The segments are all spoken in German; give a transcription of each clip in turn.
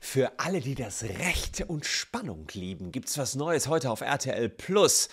Für alle, die das Recht und Spannung lieben, gibt's was Neues heute auf RTL Plus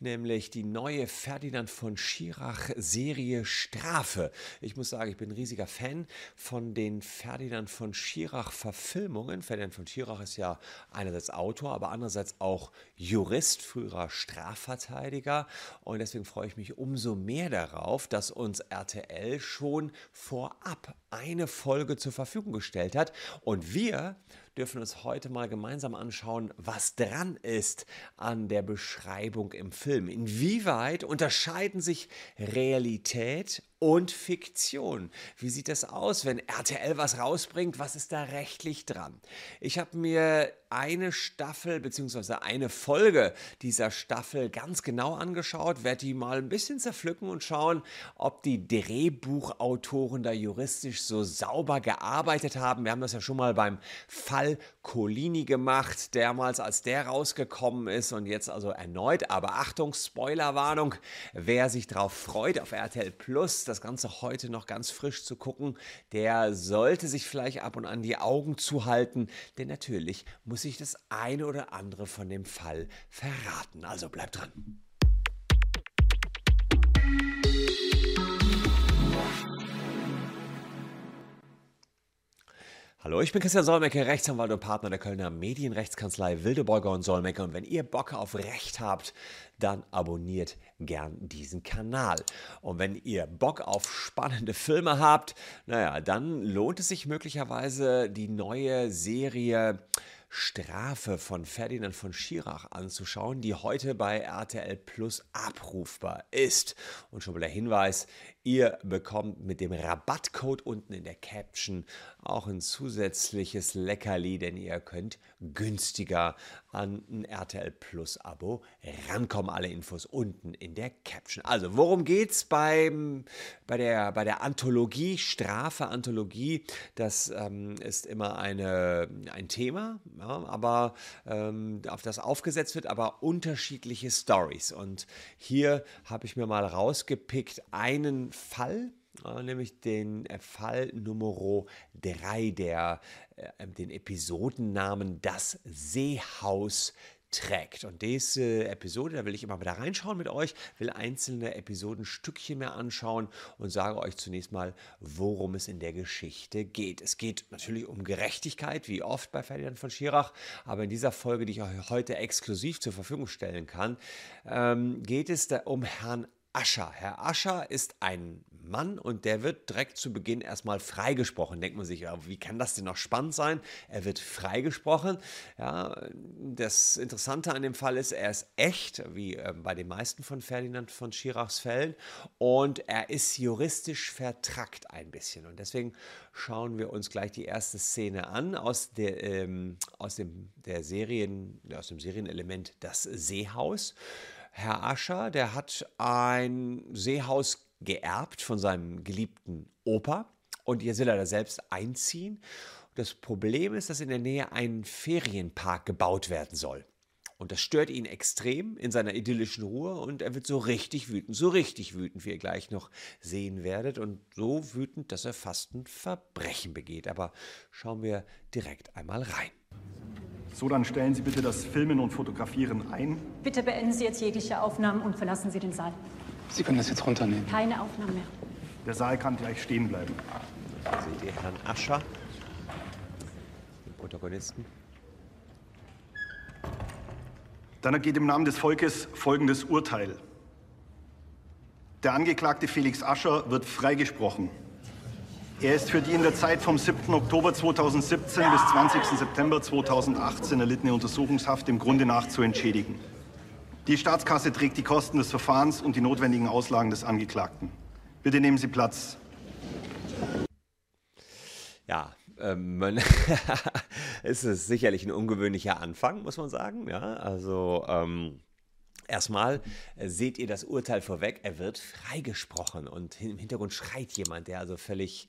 nämlich die neue Ferdinand von Schirach Serie Strafe. Ich muss sagen, ich bin ein riesiger Fan von den Ferdinand von Schirach Verfilmungen. Ferdinand von Schirach ist ja einerseits Autor, aber andererseits auch Jurist, früherer Strafverteidiger. Und deswegen freue ich mich umso mehr darauf, dass uns RTL schon vorab eine Folge zur Verfügung gestellt hat. Und wir dürfen uns heute mal gemeinsam anschauen, was dran ist an der Beschreibung im Film. Inwieweit unterscheiden sich Realität und Fiktion. Wie sieht das aus, wenn RTL was rausbringt? Was ist da rechtlich dran? Ich habe mir eine Staffel bzw. eine Folge dieser Staffel ganz genau angeschaut, werde die mal ein bisschen zerpflücken und schauen, ob die Drehbuchautoren da juristisch so sauber gearbeitet haben. Wir haben das ja schon mal beim Fall Colini gemacht, damals als der rausgekommen ist und jetzt also erneut. Aber Achtung, Spoilerwarnung, wer sich darauf freut auf RTL Plus, das Ganze heute noch ganz frisch zu gucken, der sollte sich vielleicht ab und an die Augen zuhalten, denn natürlich muss ich das eine oder andere von dem Fall verraten. Also bleibt dran. Hallo, ich bin Christian Solmecke, Rechtsanwalt und Partner der Kölner Medienrechtskanzlei Wildeborger und Solmecke. Und wenn ihr Bock auf Recht habt, dann abonniert gern diesen Kanal. Und wenn ihr Bock auf spannende Filme habt, naja, dann lohnt es sich möglicherweise die neue Serie Strafe von Ferdinand von Schirach anzuschauen, die heute bei RTL Plus abrufbar ist. Und schon mal der Hinweis, ihr bekommt mit dem Rabattcode unten in der Caption auch ein zusätzliches Leckerli, denn ihr könnt günstiger an ein RTL Plus Abo rankommen. Alle Infos unten in der Caption. Also, worum geht's beim, bei, der, bei der Anthologie, Strafe Anthologie? Das ähm, ist immer eine, ein Thema, ja, aber ähm, auf das aufgesetzt wird, aber unterschiedliche Stories. Und hier habe ich mir mal rausgepickt einen Fall, äh, nämlich den äh, Fall Nummer 3, der äh, den Episodennamen Das Seehaus trägt. Und diese Episode, da will ich immer wieder reinschauen mit euch, will einzelne Episoden Stückchen mehr anschauen und sage euch zunächst mal, worum es in der Geschichte geht. Es geht natürlich um Gerechtigkeit, wie oft bei Ferdinand von Schirach, aber in dieser Folge, die ich euch heute exklusiv zur Verfügung stellen kann, ähm, geht es um Herrn Ascher. Herr Ascher ist ein Mann und der wird direkt zu Beginn erstmal freigesprochen. Denkt man sich, wie kann das denn noch spannend sein? Er wird freigesprochen. Ja, das Interessante an dem Fall ist, er ist echt, wie äh, bei den meisten von Ferdinand von Schirachs Fällen, und er ist juristisch vertrackt ein bisschen. Und deswegen schauen wir uns gleich die erste Szene an aus der, ähm, aus dem, der Serien, aus dem Serienelement Das Seehaus. Herr Ascher, der hat ein Seehaus geerbt von seinem geliebten Opa und jetzt will er da selbst einziehen. Das Problem ist, dass in der Nähe ein Ferienpark gebaut werden soll. Und das stört ihn extrem in seiner idyllischen Ruhe und er wird so richtig wütend, so richtig wütend, wie ihr gleich noch sehen werdet. Und so wütend, dass er fast ein Verbrechen begeht. Aber schauen wir direkt einmal rein. So, dann stellen Sie bitte das Filmen und Fotografieren ein. Bitte beenden Sie jetzt jegliche Aufnahmen und verlassen Sie den Saal. Sie können das jetzt runternehmen. Keine Aufnahmen mehr. Der Saal kann gleich stehen bleiben. Seht ihr Herrn Ascher, den Protagonisten? Dann ergeht im Namen des Volkes folgendes Urteil. Der Angeklagte Felix Ascher wird freigesprochen. Er ist für die in der Zeit vom 7. Oktober 2017 bis 20. September 2018 erlittene Untersuchungshaft im Grunde nach zu entschädigen. Die Staatskasse trägt die Kosten des Verfahrens und die notwendigen Auslagen des Angeklagten. Bitte nehmen Sie Platz. Ja, ähm, es ist sicherlich ein ungewöhnlicher Anfang, muss man sagen. Ja, also ähm, Erstmal äh, seht ihr das Urteil vorweg, er wird freigesprochen und im Hintergrund schreit jemand, der also völlig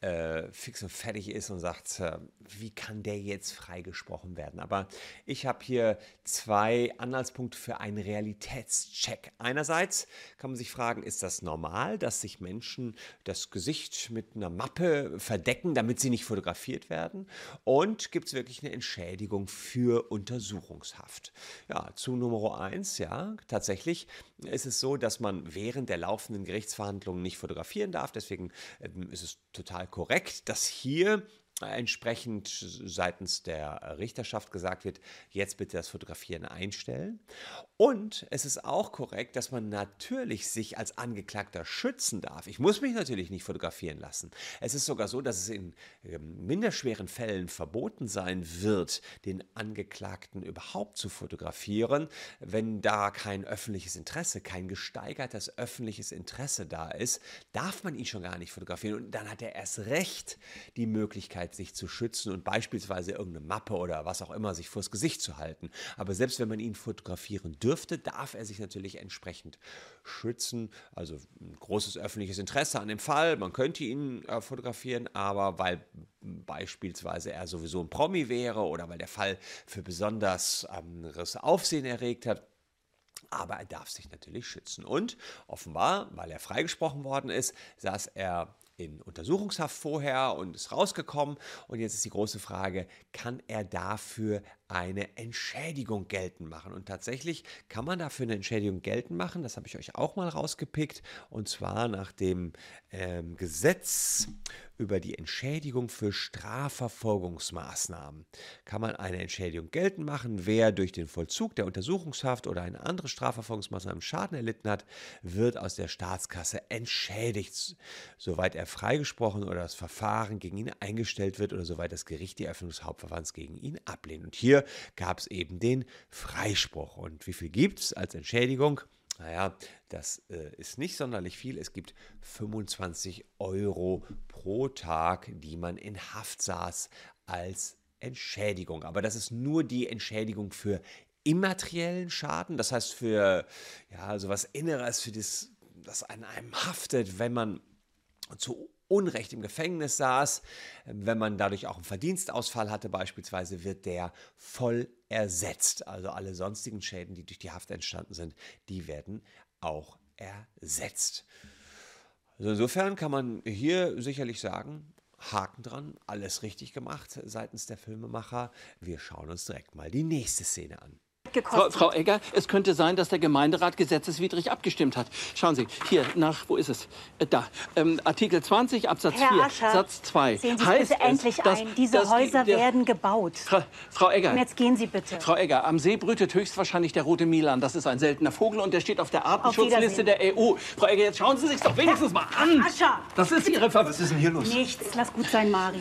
äh, fix und fertig ist und sagt, äh, wie kann der jetzt freigesprochen werden? Aber ich habe hier zwei Anhaltspunkte für einen Realitätscheck. Einerseits kann man sich fragen, ist das normal, dass sich Menschen das Gesicht mit einer Mappe verdecken, damit sie nicht fotografiert werden? Und gibt es wirklich eine Entschädigung für Untersuchungshaft? Ja, zu Nummer eins, ja tatsächlich ist es so, dass man während der laufenden Gerichtsverhandlungen nicht fotografieren darf. Deswegen ähm, ist es total korrekt, dass hier entsprechend seitens der Richterschaft gesagt wird, jetzt bitte das Fotografieren einstellen. Und es ist auch korrekt, dass man natürlich sich als Angeklagter schützen darf. Ich muss mich natürlich nicht fotografieren lassen. Es ist sogar so, dass es in ähm, minderschweren Fällen verboten sein wird, den Angeklagten überhaupt zu fotografieren, wenn da kein öffentliches Interesse, kein gesteigertes öffentliches Interesse da ist, darf man ihn schon gar nicht fotografieren. Und dann hat er erst recht die Möglichkeit, Möglichkeit, sich zu schützen und beispielsweise irgendeine Mappe oder was auch immer sich vors Gesicht zu halten. Aber selbst wenn man ihn fotografieren dürfte, darf er sich natürlich entsprechend schützen. Also ein großes öffentliches Interesse an dem Fall. Man könnte ihn äh, fotografieren, aber weil beispielsweise er sowieso ein Promi wäre oder weil der Fall für besonders anderes Aufsehen erregt hat, aber er darf sich natürlich schützen. Und offenbar, weil er freigesprochen worden ist, saß er in Untersuchungshaft vorher und ist rausgekommen. Und jetzt ist die große Frage, kann er dafür eine Entschädigung geltend machen? Und tatsächlich kann man dafür eine Entschädigung geltend machen. Das habe ich euch auch mal rausgepickt. Und zwar nach dem ähm, Gesetz über die Entschädigung für Strafverfolgungsmaßnahmen kann man eine Entschädigung geltend machen. Wer durch den Vollzug der Untersuchungshaft oder eine andere Strafverfolgungsmaßnahme Schaden erlitten hat, wird aus der Staatskasse entschädigt, soweit er freigesprochen oder das Verfahren gegen ihn eingestellt wird oder soweit das Gericht die Eröffnung des Hauptverfahrens gegen ihn ablehnt. Und hier gab es eben den Freispruch. Und wie viel gibt es als Entschädigung? Naja, das äh, ist nicht sonderlich viel. Es gibt 25 Euro pro Tag, die man in Haft saß als Entschädigung. Aber das ist nur die Entschädigung für immateriellen Schaden, das heißt für ja, sowas Inneres, für das, das an einem haftet, wenn man zu Unrecht im Gefängnis saß, wenn man dadurch auch einen Verdienstausfall hatte beispielsweise, wird der voll ersetzt. Also alle sonstigen Schäden, die durch die Haft entstanden sind, die werden auch ersetzt. Also insofern kann man hier sicherlich sagen, Haken dran, alles richtig gemacht seitens der Filmemacher. Wir schauen uns direkt mal die nächste Szene an gekostet. Frau, Frau, Egger, es könnte sein, dass der Gemeinderat gesetzeswidrig abgestimmt hat. Schauen Sie, hier, nach, wo ist es? Äh, da, ähm, Artikel 20 Absatz Herr 4, Ascher, Satz 2. Sehen Sie heißt bitte endlich es, dass, ein, diese dass Häuser die, der, werden gebaut. Fra, Frau Egger. Und jetzt gehen Sie bitte. Frau Egger, am See brütet höchstwahrscheinlich der rote Milan. Das ist ein seltener Vogel und der steht auf der Artenschutzliste der EU. Frau Egger, jetzt schauen Sie sich doch wenigstens mal an. Ascher! Das ist Ihre Ver Was ist denn hier los? Nichts, lass gut sein, Mario.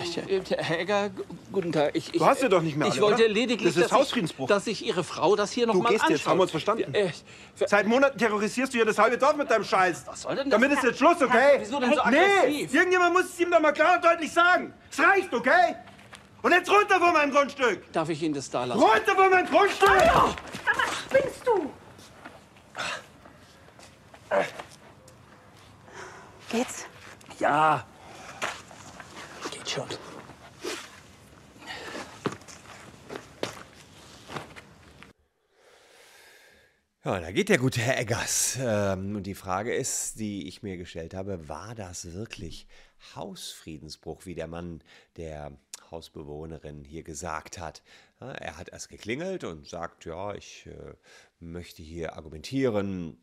Herr Egger, guten Tag. Ich, ich, du hast ja doch nicht mehr Ich alle, wollte oder? lediglich, das ist dass, ich, dass ich Ihre Frau das hier noch du mal gehst jetzt, haben wir uns verstanden? Äh, Seit Monaten terrorisierst du ja das halbe Dorf mit deinem Scheiß. Was soll denn das? Damit ist jetzt Schluss, okay? Wieso denn so nee, aggressiv? irgendjemand muss es ihm doch mal klar und deutlich sagen. Es reicht, okay? Und jetzt runter von meinem Grundstück. Darf ich Ihnen das da lassen? Runter von meinem Grundstück! Sag mal, spinnst du? Geht's? Ja. Geht schon. Ja, da geht der gute Herr Eggers. Ähm, und die Frage ist, die ich mir gestellt habe, war das wirklich Hausfriedensbruch, wie der Mann der Hausbewohnerin hier gesagt hat? Er hat erst geklingelt und sagt, ja, ich äh, möchte hier argumentieren,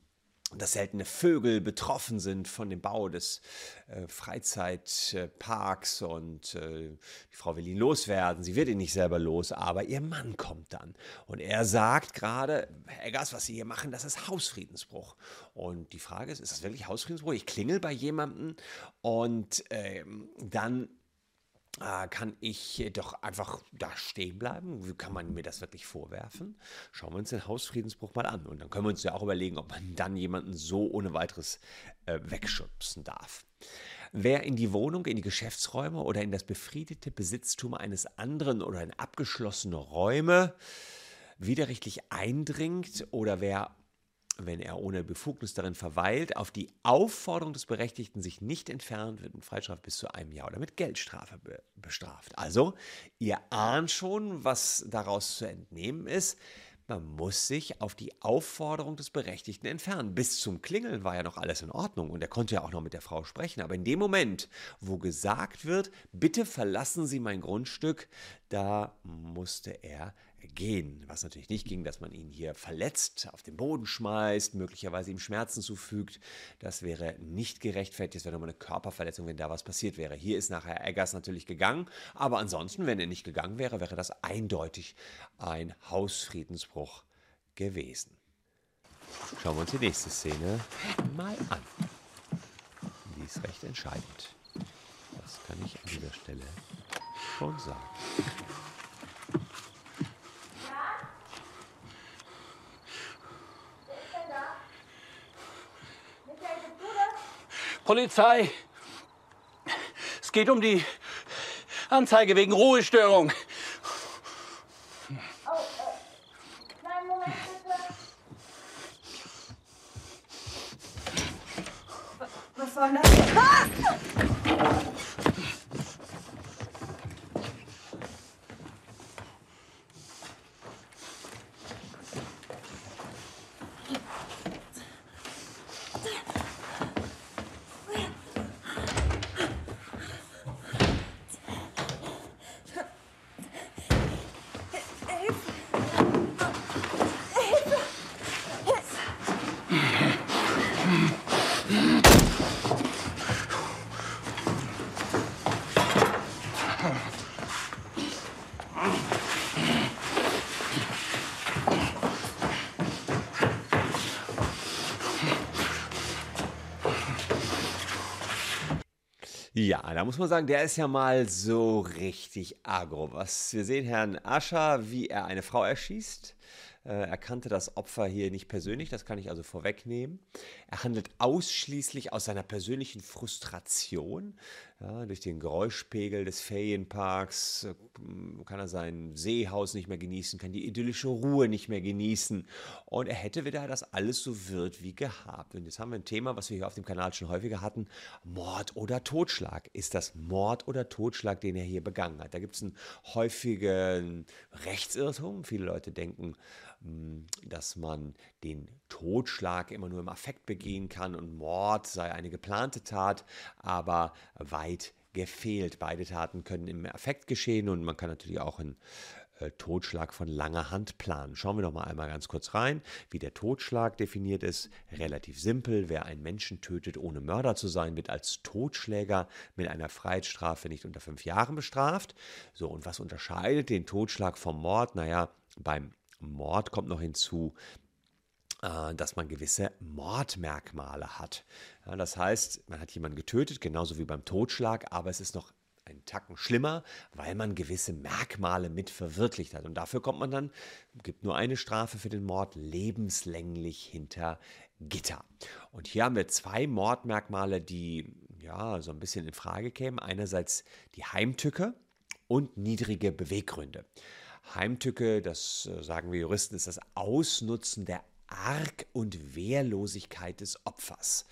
dass seltene Vögel betroffen sind von dem Bau des äh, Freizeitparks und äh, die Frau will ihn loswerden. Sie wird ihn nicht selber los, aber ihr Mann kommt dann. Und er sagt gerade, Herr Eggers, was Sie hier machen, das ist Hausfriedensbruch. Und die Frage ist, ist das wirklich Hausfriedensbruch? Ich klingel bei jemandem und ähm, dann kann ich doch einfach da stehen bleiben? Wie kann man mir das wirklich vorwerfen? Schauen wir uns den Hausfriedensbruch mal an. Und dann können wir uns ja auch überlegen, ob man dann jemanden so ohne weiteres äh, wegschubsen darf. Wer in die Wohnung, in die Geschäftsräume oder in das befriedete Besitztum eines anderen oder in abgeschlossene Räume widerrechtlich eindringt oder wer wenn er ohne Befugnis darin verweilt, auf die Aufforderung des Berechtigten sich nicht entfernt, wird mit Freistrafe bis zu einem Jahr oder mit Geldstrafe be bestraft. Also, ihr ahnt schon, was daraus zu entnehmen ist. Man muss sich auf die Aufforderung des Berechtigten entfernen. Bis zum Klingeln war ja noch alles in Ordnung und er konnte ja auch noch mit der Frau sprechen. Aber in dem Moment, wo gesagt wird, bitte verlassen Sie mein Grundstück, da musste er gehen. Was natürlich nicht ging, dass man ihn hier verletzt, auf den Boden schmeißt, möglicherweise ihm Schmerzen zufügt. Das wäre nicht gerechtfertigt. Das wäre nochmal eine Körperverletzung, wenn da was passiert wäre. Hier ist nachher Eggers natürlich gegangen. Aber ansonsten, wenn er nicht gegangen wäre, wäre das eindeutig ein Hausfriedensbruch gewesen. Schauen wir uns die nächste Szene mal an. Die ist recht entscheidend. Das kann ich an dieser Stelle schon sagen. Polizei. Es geht um die Anzeige wegen Ruhestörung. Ja, da muss man sagen, der ist ja mal so richtig agro. Was wir sehen Herrn Ascher, wie er eine Frau erschießt. Äh, er kannte das Opfer hier nicht persönlich, das kann ich also vorwegnehmen. Er handelt ausschließlich aus seiner persönlichen Frustration. Ja, durch den Geräuschpegel des Ferienparks äh, kann er sein Seehaus nicht mehr genießen, kann die idyllische Ruhe nicht mehr genießen. Und er hätte wieder, dass alles so wird wie gehabt. Und jetzt haben wir ein Thema, was wir hier auf dem Kanal schon häufiger hatten: Mord oder Totschlag. Ist das Mord oder Totschlag, den er hier begangen hat? Da gibt es einen häufigen Rechtsirrtum. Viele Leute denken, hm, dass man den Totschlag immer nur im Affekt begehen kann und Mord sei eine geplante Tat, aber weit gefehlt. Beide Taten können im Affekt geschehen und man kann natürlich auch einen äh, Totschlag von langer Hand planen. Schauen wir noch mal einmal ganz kurz rein, wie der Totschlag definiert ist. Relativ simpel. Wer einen Menschen tötet, ohne Mörder zu sein, wird als Totschläger mit einer Freiheitsstrafe nicht unter fünf Jahren bestraft. So, und was unterscheidet den Totschlag vom Mord? Naja, beim Mord kommt noch hinzu, dass man gewisse Mordmerkmale hat. das heißt, man hat jemanden getötet, genauso wie beim Totschlag, aber es ist noch ein Tacken schlimmer, weil man gewisse Merkmale mit verwirklicht hat. Und dafür kommt man dann, gibt nur eine Strafe für den Mord, lebenslänglich hinter Gitter. Und hier haben wir zwei Mordmerkmale, die ja so ein bisschen in Frage kämen. Einerseits die Heimtücke und niedrige Beweggründe. Heimtücke, das äh, sagen wir Juristen, ist das Ausnutzen der Arg und Wehrlosigkeit des Opfers.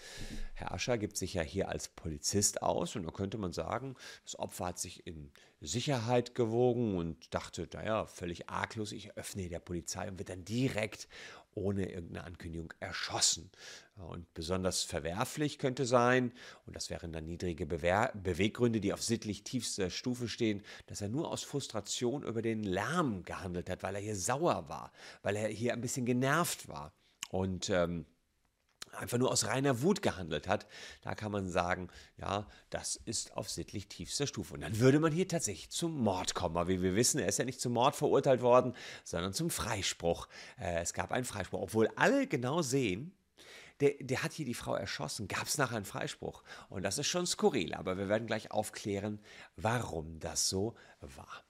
Herr Ascher gibt sich ja hier als Polizist aus und da könnte man sagen, das Opfer hat sich in Sicherheit gewogen und dachte, naja, völlig arglos, ich öffne der Polizei und wird dann direkt ohne irgendeine Ankündigung erschossen. Und besonders verwerflich könnte sein, und das wären dann niedrige Bewehr Beweggründe, die auf sittlich tiefster Stufe stehen, dass er nur aus Frustration über den Lärm gehandelt hat, weil er hier sauer war, weil er hier ein bisschen genervt war. Und ähm, einfach nur aus reiner Wut gehandelt hat, da kann man sagen, ja, das ist auf sittlich tiefster Stufe. Und dann würde man hier tatsächlich zum Mord kommen. Aber wie wir wissen, er ist ja nicht zum Mord verurteilt worden, sondern zum Freispruch. Äh, es gab einen Freispruch, obwohl alle genau sehen, der, der hat hier die Frau erschossen, gab es nachher einen Freispruch. Und das ist schon skurril, aber wir werden gleich aufklären, warum das so war.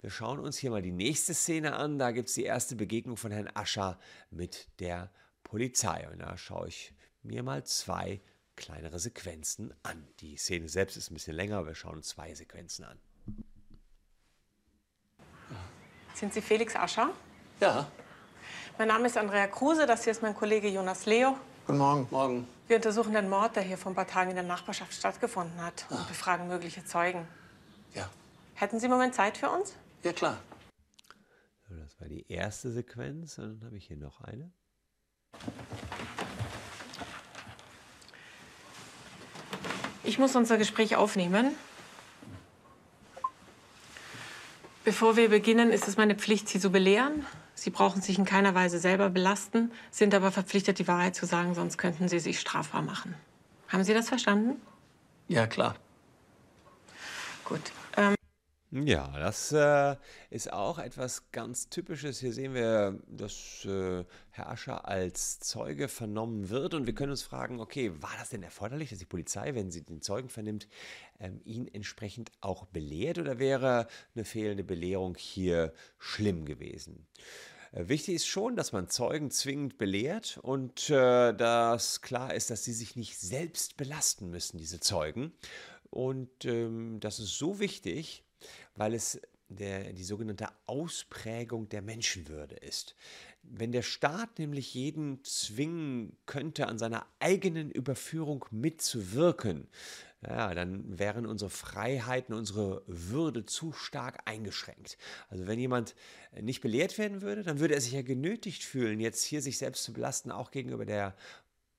Wir schauen uns hier mal die nächste Szene an. Da gibt es die erste Begegnung von Herrn Ascher mit der Polizei. Und da schaue ich mir mal zwei kleinere Sequenzen an. Die Szene selbst ist ein bisschen länger, aber wir schauen uns zwei Sequenzen an. Sind Sie Felix Ascher? Ja. Mein Name ist Andrea Kruse, das hier ist mein Kollege Jonas Leo. Guten Morgen. Morgen. Wir untersuchen den Mord, der hier vor ein paar Tagen in der Nachbarschaft stattgefunden hat und befragen mögliche Zeugen. Ja. Hätten Sie einen Moment Zeit für uns? Ja, klar. So, das war die erste Sequenz. Und dann habe ich hier noch eine. Ich muss unser Gespräch aufnehmen. Bevor wir beginnen, ist es meine Pflicht, Sie zu belehren. Sie brauchen sich in keiner Weise selber belasten, sind aber verpflichtet, die Wahrheit zu sagen, sonst könnten Sie sich strafbar machen. Haben Sie das verstanden? Ja, klar. Gut. Ja, das äh, ist auch etwas ganz Typisches. Hier sehen wir, dass äh, Herr Ascher als Zeuge vernommen wird und wir können uns fragen, okay, war das denn erforderlich, dass die Polizei, wenn sie den Zeugen vernimmt, ähm, ihn entsprechend auch belehrt oder wäre eine fehlende Belehrung hier schlimm gewesen? Äh, Wichtig ist schon, dass man Zeugen zwingend belehrt und äh, dass klar ist, dass sie sich nicht selbst belasten müssen, diese Zeugen. Und ähm, das ist so wichtig, weil es der, die sogenannte Ausprägung der Menschenwürde ist. Wenn der Staat nämlich jeden zwingen könnte, an seiner eigenen Überführung mitzuwirken, ja, dann wären unsere Freiheiten, unsere Würde zu stark eingeschränkt. Also wenn jemand nicht belehrt werden würde, dann würde er sich ja genötigt fühlen, jetzt hier sich selbst zu belasten, auch gegenüber der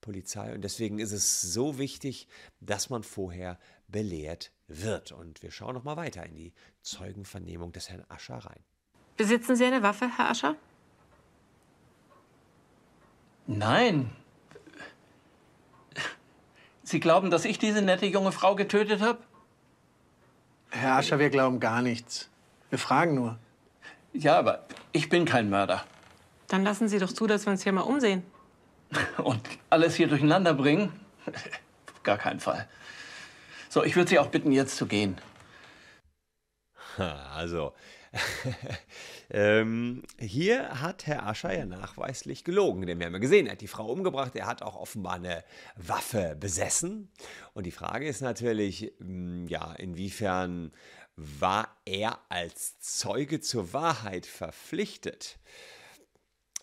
Polizei. Und deswegen ist es so wichtig, dass man vorher belehrt wird. Und wir schauen noch mal weiter in die Zeugenvernehmung des Herrn Ascher rein. besitzen Sie eine Waffe, Herr Ascher? Nein. Sie glauben, dass ich diese nette junge Frau getötet habe? Herr Ascher, wir glauben gar nichts. Wir fragen nur. Ja, aber ich bin kein Mörder. Dann lassen Sie doch zu, dass wir uns hier mal umsehen. Und alles hier durcheinander bringen? Auf gar keinen Fall. So, ich würde Sie auch bitten, jetzt zu gehen. Also, ähm, hier hat Herr Ascher ja nachweislich gelogen, denn wir haben ja gesehen, er hat die Frau umgebracht, er hat auch offenbar eine Waffe besessen. Und die Frage ist natürlich, mh, ja, inwiefern war er als Zeuge zur Wahrheit verpflichtet?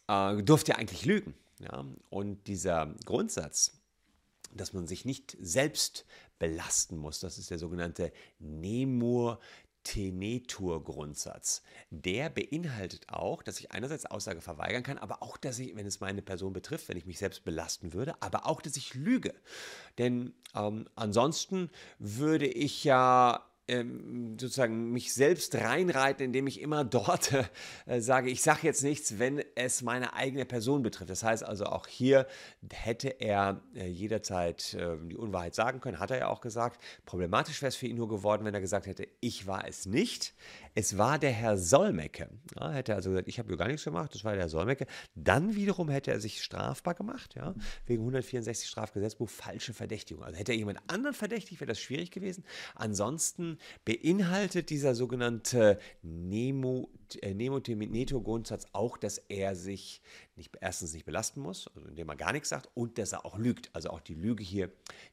Äh, durfte er eigentlich lügen? Ja? Und dieser Grundsatz, dass man sich nicht selbst belasten muss. Das ist der sogenannte Nemur Tenetur-Grundsatz. Der beinhaltet auch, dass ich einerseits Aussage verweigern kann, aber auch, dass ich, wenn es meine Person betrifft, wenn ich mich selbst belasten würde, aber auch, dass ich lüge. Denn ähm, ansonsten würde ich ja ähm, sozusagen mich selbst reinreiten, indem ich immer dort äh, sage, ich sage jetzt nichts, wenn es meine eigene Person betrifft. Das heißt also auch hier hätte er äh, jederzeit äh, die Unwahrheit sagen können, hat er ja auch gesagt. Problematisch wäre es für ihn nur geworden, wenn er gesagt hätte, ich war es nicht. Es war der Herr Solmecke. Ja, hätte er also gesagt, ich habe gar nichts gemacht, das war der Herr Solmecke. Dann wiederum hätte er sich strafbar gemacht, ja, wegen 164 Strafgesetzbuch, falsche Verdächtigung. Also hätte er jemand anderen verdächtigt, wäre das schwierig gewesen. Ansonsten beinhaltet dieser sogenannte Nemo, äh, Nemoteneto-Grundsatz auch, dass er sich nicht, erstens nicht belasten muss, also indem er gar nichts sagt, und dass er auch lügt. Also auch die Lüge hier,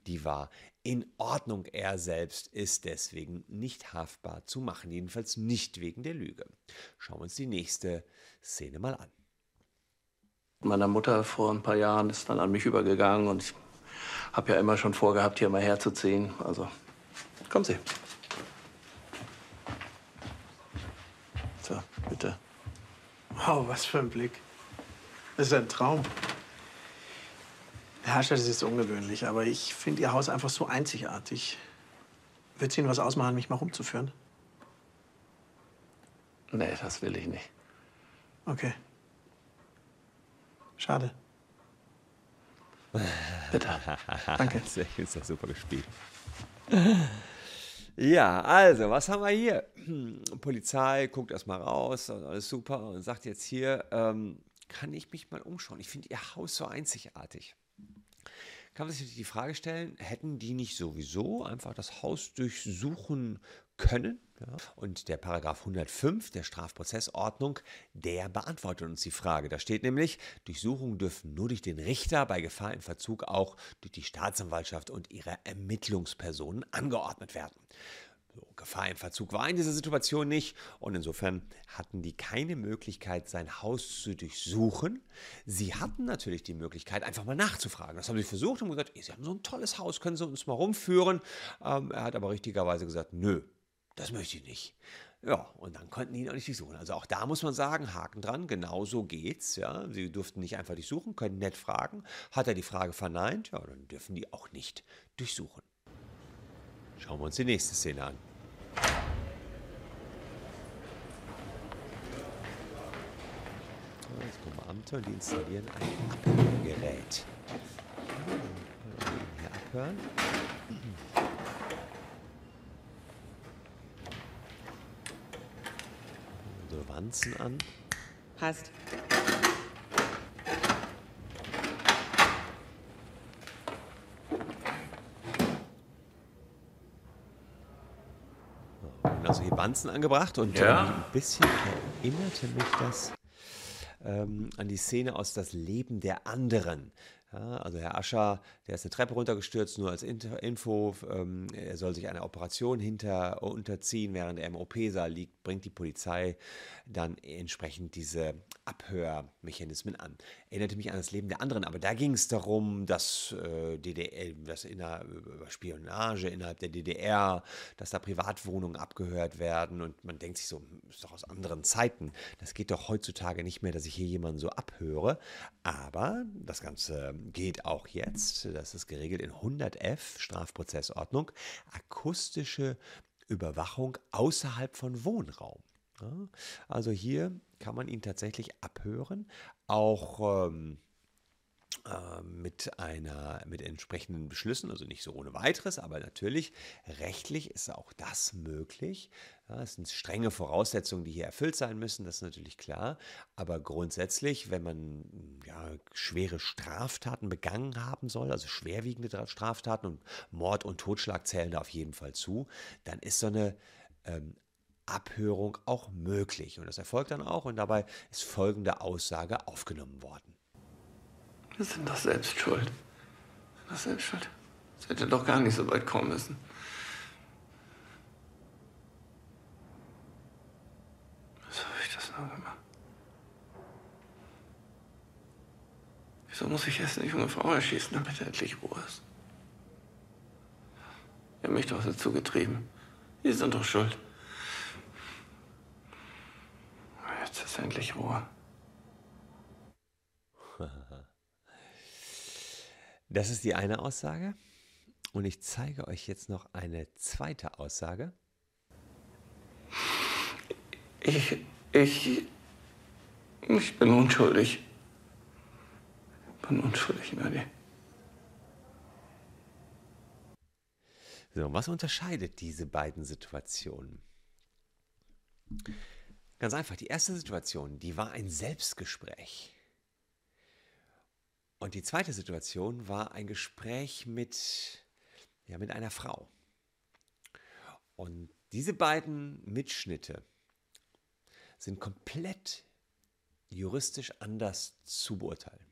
die war in Ordnung. Er selbst ist deswegen nicht haftbar zu machen, jedenfalls nicht wegen der Lüge. Schauen wir uns die nächste Szene mal an. Meiner Mutter vor ein paar Jahren ist dann an mich übergegangen und ich habe ja immer schon vorgehabt, hier mal herzuziehen. Also, kommen Sie. So, bitte. Wow, was für ein Blick. Das ist ein Traum. Herr Ascher, das ist ungewöhnlich, aber ich finde Ihr Haus einfach so einzigartig. Wird es Ihnen was ausmachen, mich mal rumzuführen? Nee, das will ich nicht. Okay. Schade. Bitte. Danke. Sehr gut, ist das super gespielt. Ja, also, was haben wir hier? Hm, Polizei guckt erstmal raus, alles super und sagt jetzt hier, ähm, kann ich mich mal umschauen? Ich finde Ihr Haus so einzigartig. Kann man sich die Frage stellen, hätten die nicht sowieso einfach das Haus durchsuchen können? Ja. Und der Paragraph 105 der Strafprozessordnung, der beantwortet uns die Frage. Da steht nämlich, Durchsuchungen dürfen nur durch den Richter, bei Gefahr im Verzug auch durch die Staatsanwaltschaft und ihre Ermittlungspersonen angeordnet werden. So, Gefahr im Verzug war in dieser Situation nicht und insofern hatten die keine Möglichkeit, sein Haus zu durchsuchen. Sie hatten natürlich die Möglichkeit, einfach mal nachzufragen. Das haben sie versucht und gesagt, Sie haben so ein tolles Haus, können Sie uns mal rumführen? Ähm, er hat aber richtigerweise gesagt, nö, das möchte ich nicht. Ja, und dann konnten die ihn auch nicht durchsuchen. Also auch da muss man sagen, Haken dran, genau so geht's. Ja. Sie durften nicht einfach durchsuchen, können nett fragen. Hat er die Frage verneint, ja, dann dürfen die auch nicht durchsuchen. Schauen wir uns die nächste Szene an. Jetzt kommen und die installieren ein Abhörgerät. Hier abhören. Wanzen an. Passt. Also hier Wanzen angebracht und Ja. ähm, ein bisschen erinnerte mich das ähm, an die Szene aus Das Leben der anderen. Ja, also Herr Ascher, der ist eine Treppe runtergestürzt, nur als Info. Ähm, er soll sich einer Operation hinter, unterziehen, während er im OP-Saal liegt, bringt die Polizei dann entsprechend diese Abhörmechanismen an. Erinnerte mich an das Leben der anderen, aber da ging es darum, dass äh, DDR, dass inner, über Spionage innerhalb der DDR, dass da Privatwohnungen abgehört werden und man denkt sich so, ist doch aus anderen Zeiten. Das geht doch heutzutage nicht mehr, dass ich hier jemanden so abhöre. Aber das Ganze geht auch jetzt. Das ist geregelt in 100f Strafprozessordnung. Akustische Überwachung außerhalb von Wohnraum. Also hier kann man ihn tatsächlich abhören, auch ähm, äh, mit einer mit entsprechenden Beschlüssen, also nicht so ohne weiteres, aber natürlich rechtlich ist auch das möglich. Ja, es sind strenge Voraussetzungen, die hier erfüllt sein müssen, das ist natürlich klar. Aber grundsätzlich, wenn man ja, schwere Straftaten begangen haben soll, also schwerwiegende Straftaten und Mord und Totschlag zählen da auf jeden Fall zu, dann ist so eine ähm, Abhörung auch möglich. Und das erfolgt dann auch und dabei ist folgende Aussage aufgenommen worden. Wir sind doch selbst schuld. Wir sind doch selbst schuld. Es hätte doch gar nicht so weit kommen müssen. Wieso habe ich das nur gemacht? Wieso muss ich erst eine junge Frau erschießen, damit er endlich Ruhe ist? Ihr habt mich doch dazu getrieben. Sie sind doch schuld. Jetzt ist endlich Ruhe. Das ist die eine Aussage. Und ich zeige euch jetzt noch eine zweite Aussage. Ich, ich, ich bin unschuldig. Ich bin unschuldig, Nadine. So, was unterscheidet diese beiden Situationen? Ganz einfach, die erste Situation, die war ein Selbstgespräch. Und die zweite Situation war ein Gespräch mit, ja, mit einer Frau. Und diese beiden Mitschnitte sind komplett juristisch anders zu beurteilen.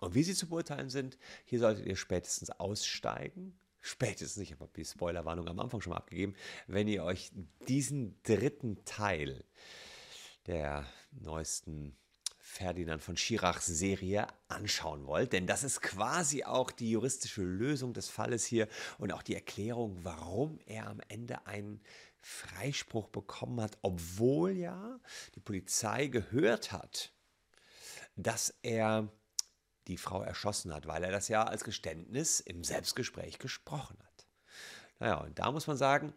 Und wie sie zu beurteilen sind, hier solltet ihr spätestens aussteigen. Spätestens, ich habe die Spoilerwarnung am Anfang schon mal abgegeben, wenn ihr euch diesen dritten Teil der neuesten Ferdinand von Schirachs Serie anschauen wollt. Denn das ist quasi auch die juristische Lösung des Falles hier und auch die Erklärung, warum er am Ende einen Freispruch bekommen hat, obwohl ja die Polizei gehört hat, dass er die Frau erschossen hat, weil er das ja als Geständnis im Selbstgespräch gesprochen hat. Naja, und da muss man sagen,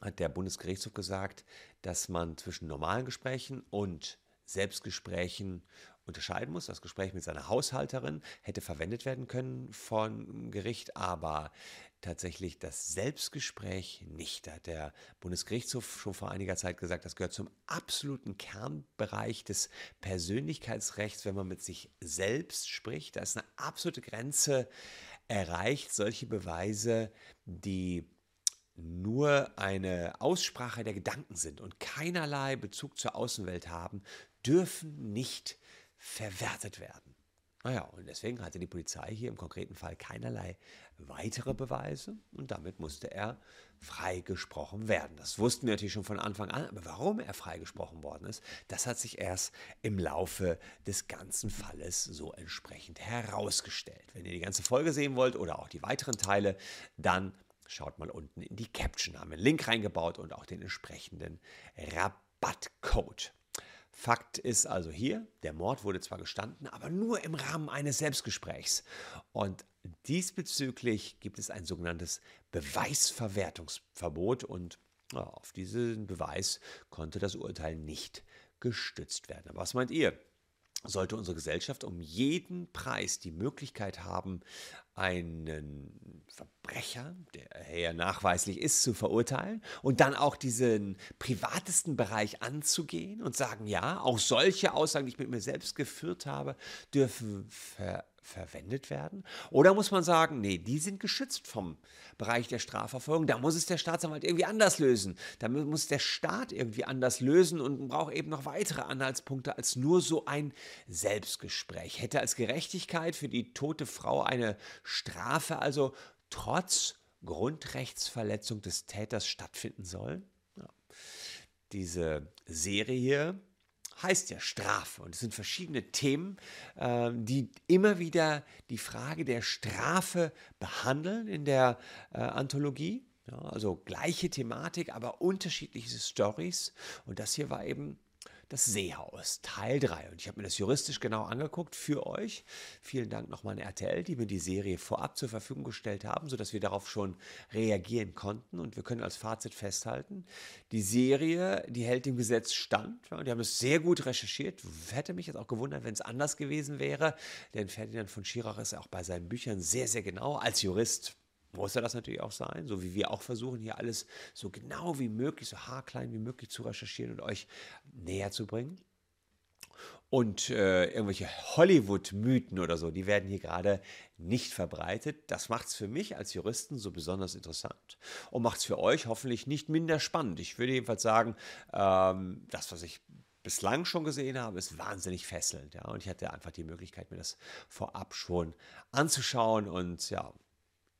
hat der Bundesgerichtshof gesagt, dass man zwischen normalen Gesprächen und Selbstgesprächen unterscheiden muss. Das Gespräch mit seiner Haushalterin hätte verwendet werden können von Gericht, aber tatsächlich das Selbstgespräch nicht. Da hat der Bundesgerichtshof schon vor einiger Zeit gesagt, das gehört zum absoluten Kernbereich des Persönlichkeitsrechts, wenn man mit sich selbst spricht. Da ist eine absolute Grenze erreicht. Solche Beweise, die nur eine Aussprache der Gedanken sind und keinerlei Bezug zur Außenwelt haben, dürfen nicht verwertet werden. Naja, und deswegen hatte die Polizei hier im konkreten Fall keinerlei weitere Beweise und damit musste er freigesprochen werden. Das wussten wir natürlich schon von Anfang an, aber warum er freigesprochen worden ist, das hat sich erst im Laufe des ganzen Falles so entsprechend herausgestellt. Wenn ihr die ganze Folge sehen wollt oder auch die weiteren Teile, dann schaut mal unten in die Caption. Haben einen Link reingebaut und auch den entsprechenden Rabattcode. Fakt ist also hier, der Mord wurde zwar gestanden, aber nur im Rahmen eines Selbstgesprächs. Und diesbezüglich gibt es ein sogenanntes Beweisverwertungsverbot und auf diesen Beweis konnte das Urteil nicht gestützt werden. Aber was meint ihr? sollte unsere Gesellschaft um jeden Preis die Möglichkeit haben, einen Verbrecher, der ja nachweislich ist, zu verurteilen und dann auch diesen privatesten Bereich anzugehen und sagen, ja, auch solche Aussagen, die ich mit mir selbst geführt habe, dürfen ver verwendet werden? Oder muss man sagen, nee, die sind geschützt vom Bereich der Strafverfolgung, da muss es der Staatsanwalt irgendwie anders lösen. Da muss der Staat irgendwie anders lösen und braucht eben noch weitere Anhaltspunkte als nur so ein Selbstgespräch. Hätte als Gerechtigkeit für die tote Frau eine Strafe also trotz Grundrechtsverletzung des Täters stattfinden sollen? Ja. Diese Serie hier heißt ja Strafe und es sind verschiedene Themen, äh, die immer wieder die Frage der Strafe behandeln in der äh, Anthologie. Ja, also gleiche Thematik, aber unterschiedliche Stories. Und das hier war eben das Seehaus, Teil 3. Und ich habe mir das juristisch genau angeguckt für euch. Vielen Dank nochmal an RTL, die mir die Serie vorab zur Verfügung gestellt haben, sodass wir darauf schon reagieren konnten. Und wir können als Fazit festhalten, die Serie, die hält dem Gesetz stand. Ja, die haben es sehr gut recherchiert. Hätte mich jetzt auch gewundert, wenn es anders gewesen wäre. Denn Ferdinand von Schirach ist auch bei seinen Büchern sehr, sehr genau als Jurist muss er das natürlich auch sein, so wie wir auch versuchen, hier alles so genau wie möglich, so haarklein wie möglich zu recherchieren und euch näher zu bringen. Und äh, irgendwelche Hollywood-Mythen oder so, die werden hier gerade nicht verbreitet. Das macht es für mich als Juristen so besonders interessant und macht es für euch hoffentlich nicht minder spannend. Ich würde jedenfalls sagen, ähm, das, was ich bislang schon gesehen habe, ist wahnsinnig fesselnd. Ja? Und ich hatte einfach die Möglichkeit, mir das vorab schon anzuschauen und ja,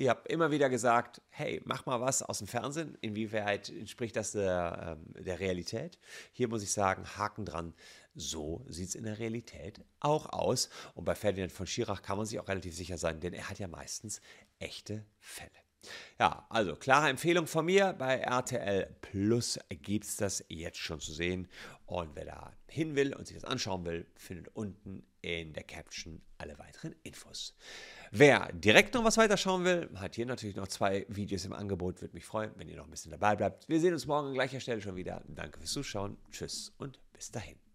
Ihr habt immer wieder gesagt, hey, mach mal was aus dem Fernsehen. Inwieweit entspricht das der, ähm, der Realität? Hier muss ich sagen, Haken dran. So sieht es in der Realität auch aus. Und bei Ferdinand von Schirach kann man sich auch relativ sicher sein, denn er hat ja meistens echte Fälle. Ja, also klare Empfehlung von mir. Bei RTL Plus gibt es das jetzt schon zu sehen. Und wer da hin will und sich das anschauen will, findet unten in der Caption alle weiteren Infos. Wer direkt noch was weiter schauen will, hat hier natürlich noch zwei Videos im Angebot. Würde mich freuen, wenn ihr noch ein bisschen dabei bleibt. Wir sehen uns morgen an gleicher Stelle schon wieder. Danke fürs Zuschauen. Tschüss und bis dahin.